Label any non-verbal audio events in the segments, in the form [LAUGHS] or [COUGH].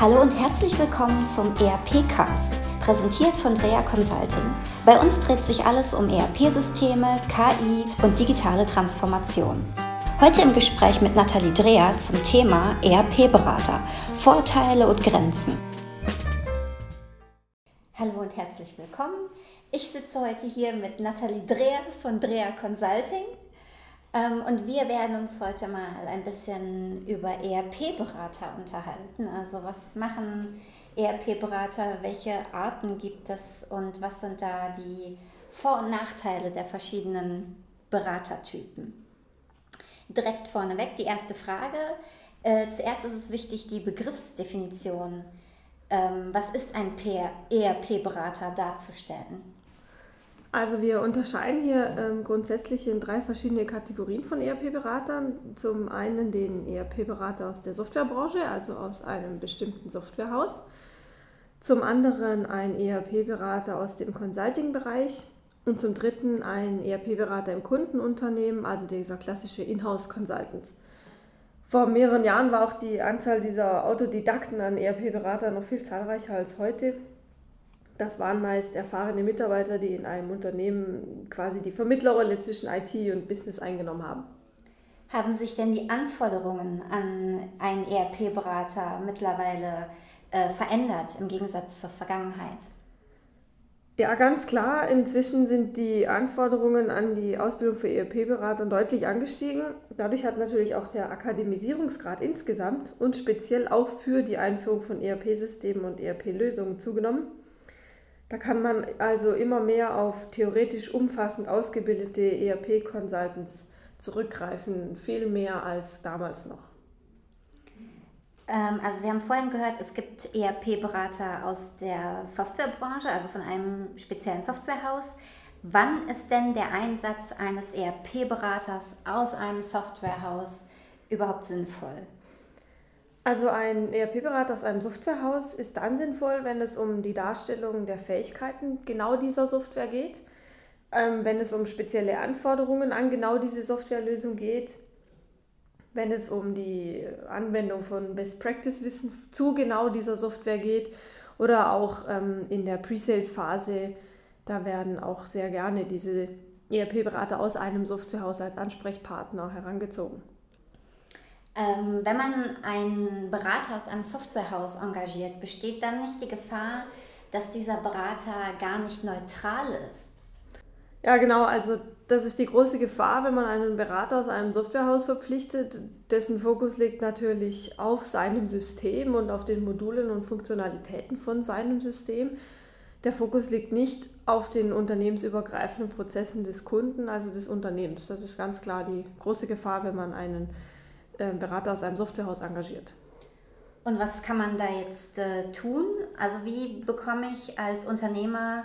Hallo und herzlich willkommen zum ERP-Cast, präsentiert von Drea Consulting. Bei uns dreht sich alles um ERP-Systeme, KI und digitale Transformation. Heute im Gespräch mit Nathalie Dreher zum Thema ERP-Berater, Vorteile und Grenzen. Hallo und herzlich willkommen. Ich sitze heute hier mit Nathalie Dreher von Dreher Consulting. Ähm, und wir werden uns heute mal ein bisschen über ERP-Berater unterhalten. Also was machen ERP-Berater, welche Arten gibt es und was sind da die Vor- und Nachteile der verschiedenen Beratertypen? Direkt vorneweg die erste Frage. Äh, zuerst ist es wichtig, die Begriffsdefinition. Ähm, was ist ein ERP-Berater darzustellen? Also wir unterscheiden hier ähm, grundsätzlich in drei verschiedene Kategorien von ERP-Beratern. Zum einen den ERP-Berater aus der Softwarebranche, also aus einem bestimmten Softwarehaus. Zum anderen ein ERP-Berater aus dem Consulting-Bereich und zum dritten ein ERP-Berater im Kundenunternehmen, also dieser klassische Inhouse-Consultant. Vor mehreren Jahren war auch die Anzahl dieser Autodidakten an ERP-Beratern noch viel zahlreicher als heute. Das waren meist erfahrene Mitarbeiter, die in einem Unternehmen quasi die Vermittlerrolle zwischen IT und Business eingenommen haben. Haben sich denn die Anforderungen an einen ERP-Berater mittlerweile äh, verändert im Gegensatz zur Vergangenheit? Ja, ganz klar. Inzwischen sind die Anforderungen an die Ausbildung für ERP-Berater deutlich angestiegen. Dadurch hat natürlich auch der Akademisierungsgrad insgesamt und speziell auch für die Einführung von ERP-Systemen und ERP-Lösungen zugenommen. Da kann man also immer mehr auf theoretisch umfassend ausgebildete ERP-Consultants zurückgreifen, viel mehr als damals noch. Ähm, also wir haben vorhin gehört, es gibt ERP-Berater aus der Softwarebranche, also von einem speziellen Softwarehaus. Wann ist denn der Einsatz eines ERP-Beraters aus einem Softwarehaus überhaupt sinnvoll? Also ein ERP-Berater aus einem Softwarehaus ist dann sinnvoll, wenn es um die Darstellung der Fähigkeiten genau dieser Software geht, ähm, wenn es um spezielle Anforderungen an genau diese Softwarelösung geht, wenn es um die Anwendung von Best-Practice-Wissen zu genau dieser Software geht. Oder auch ähm, in der Pre-Sales-Phase, da werden auch sehr gerne diese ERP-Berater aus einem Softwarehaus als Ansprechpartner herangezogen. Ähm, wenn man einen Berater aus einem Softwarehaus engagiert, besteht dann nicht die Gefahr, dass dieser Berater gar nicht neutral ist? Ja, genau. Also das ist die große Gefahr, wenn man einen Berater aus einem Softwarehaus verpflichtet. Dessen Fokus liegt natürlich auf seinem System und auf den Modulen und Funktionalitäten von seinem System. Der Fokus liegt nicht auf den unternehmensübergreifenden Prozessen des Kunden, also des Unternehmens. Das ist ganz klar die große Gefahr, wenn man einen Berater aus einem Softwarehaus engagiert. Und was kann man da jetzt äh, tun? Also wie bekomme ich als Unternehmer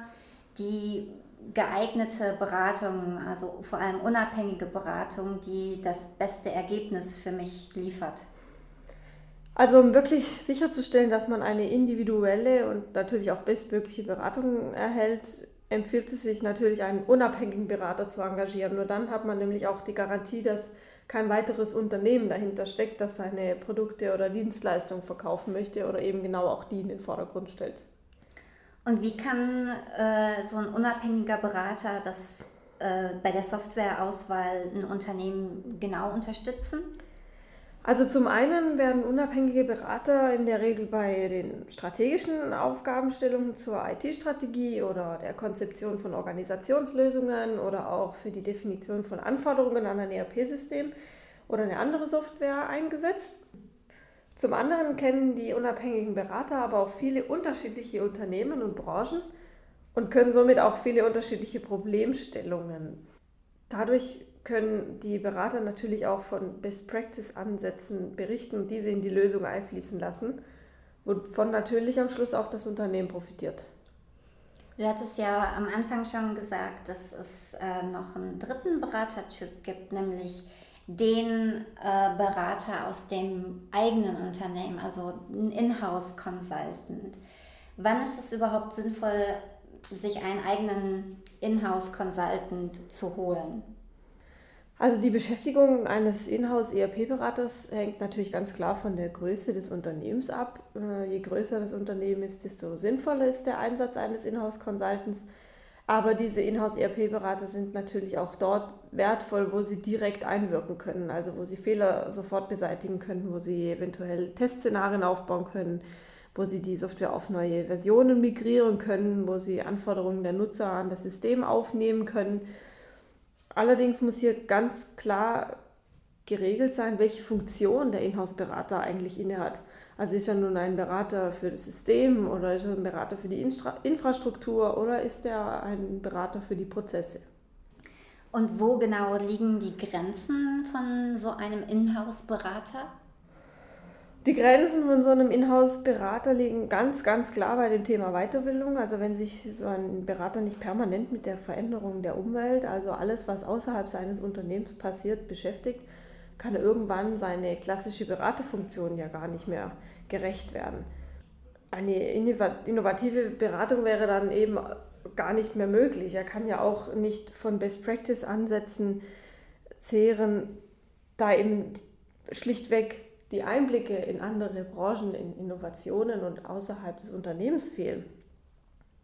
die geeignete Beratung, also vor allem unabhängige Beratung, die das beste Ergebnis für mich liefert? Also um wirklich sicherzustellen, dass man eine individuelle und natürlich auch bestmögliche Beratung erhält, empfiehlt es sich natürlich, einen unabhängigen Berater zu engagieren. Nur dann hat man nämlich auch die Garantie, dass kein weiteres Unternehmen dahinter steckt, das seine Produkte oder Dienstleistungen verkaufen möchte oder eben genau auch die in den Vordergrund stellt. Und wie kann äh, so ein unabhängiger Berater das äh, bei der Softwareauswahl ein Unternehmen genau unterstützen? Also zum einen werden unabhängige Berater in der Regel bei den strategischen Aufgabenstellungen zur IT-Strategie oder der Konzeption von Organisationslösungen oder auch für die Definition von Anforderungen an ein ERP-System oder eine andere Software eingesetzt. Zum anderen kennen die unabhängigen Berater aber auch viele unterschiedliche Unternehmen und Branchen und können somit auch viele unterschiedliche Problemstellungen. Dadurch können die Berater natürlich auch von Best-Practice-Ansätzen berichten und diese in die Lösung einfließen lassen, wovon natürlich am Schluss auch das Unternehmen profitiert. Du hattest ja am Anfang schon gesagt, dass es äh, noch einen dritten Beratertyp gibt, nämlich den äh, Berater aus dem eigenen Unternehmen, also ein Inhouse-Consultant. Wann ist es überhaupt sinnvoll, sich einen eigenen Inhouse-Consultant zu holen? Also die Beschäftigung eines Inhouse-ERP-Beraters hängt natürlich ganz klar von der Größe des Unternehmens ab. Äh, je größer das Unternehmen ist, desto sinnvoller ist der Einsatz eines Inhouse-Consultants. Aber diese Inhouse-ERP-Berater sind natürlich auch dort wertvoll, wo sie direkt einwirken können, also wo sie Fehler sofort beseitigen können, wo sie eventuell Testszenarien aufbauen können, wo sie die Software auf neue Versionen migrieren können, wo sie Anforderungen der Nutzer an das System aufnehmen können. Allerdings muss hier ganz klar geregelt sein, welche Funktion der Inhouse-Berater eigentlich innehat. Also ist er nun ein Berater für das System oder ist er ein Berater für die Infra Infrastruktur oder ist er ein Berater für die Prozesse? Und wo genau liegen die Grenzen von so einem Inhouse-Berater? Die Grenzen von so einem Inhouse-Berater liegen ganz, ganz klar bei dem Thema Weiterbildung. Also wenn sich so ein Berater nicht permanent mit der Veränderung der Umwelt, also alles, was außerhalb seines Unternehmens passiert, beschäftigt, kann er irgendwann seine klassische Beraterfunktion ja gar nicht mehr gerecht werden. Eine innovative Beratung wäre dann eben gar nicht mehr möglich. Er kann ja auch nicht von Best Practice Ansätzen zehren, da eben schlichtweg die Einblicke in andere Branchen, in Innovationen und außerhalb des Unternehmens fehlen.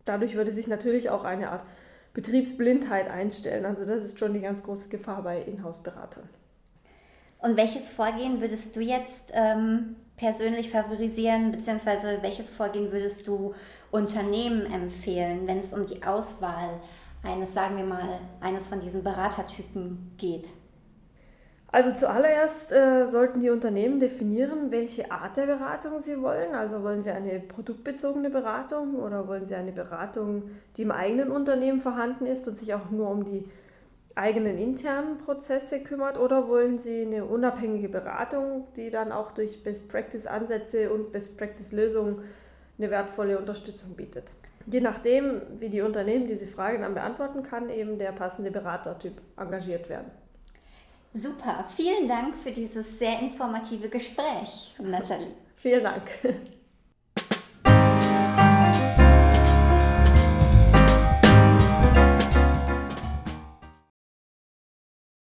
Dadurch würde sich natürlich auch eine Art Betriebsblindheit einstellen. Also das ist schon die ganz große Gefahr bei Inhouse-Beratern. Und welches Vorgehen würdest du jetzt ähm, persönlich favorisieren, beziehungsweise welches Vorgehen würdest du Unternehmen empfehlen, wenn es um die Auswahl eines, sagen wir mal, eines von diesen Beratertypen geht? Also zuallererst äh, sollten die Unternehmen definieren, welche Art der Beratung sie wollen. Also wollen sie eine produktbezogene Beratung oder wollen sie eine Beratung, die im eigenen Unternehmen vorhanden ist und sich auch nur um die eigenen internen Prozesse kümmert oder wollen Sie eine unabhängige Beratung, die dann auch durch Best-Practice-Ansätze und Best-Practice-Lösungen eine wertvolle Unterstützung bietet? Je nachdem, wie die Unternehmen diese Frage dann beantworten, kann eben der passende Beratertyp engagiert werden. Super, vielen Dank für dieses sehr informative Gespräch, Nathalie. [LAUGHS] vielen Dank.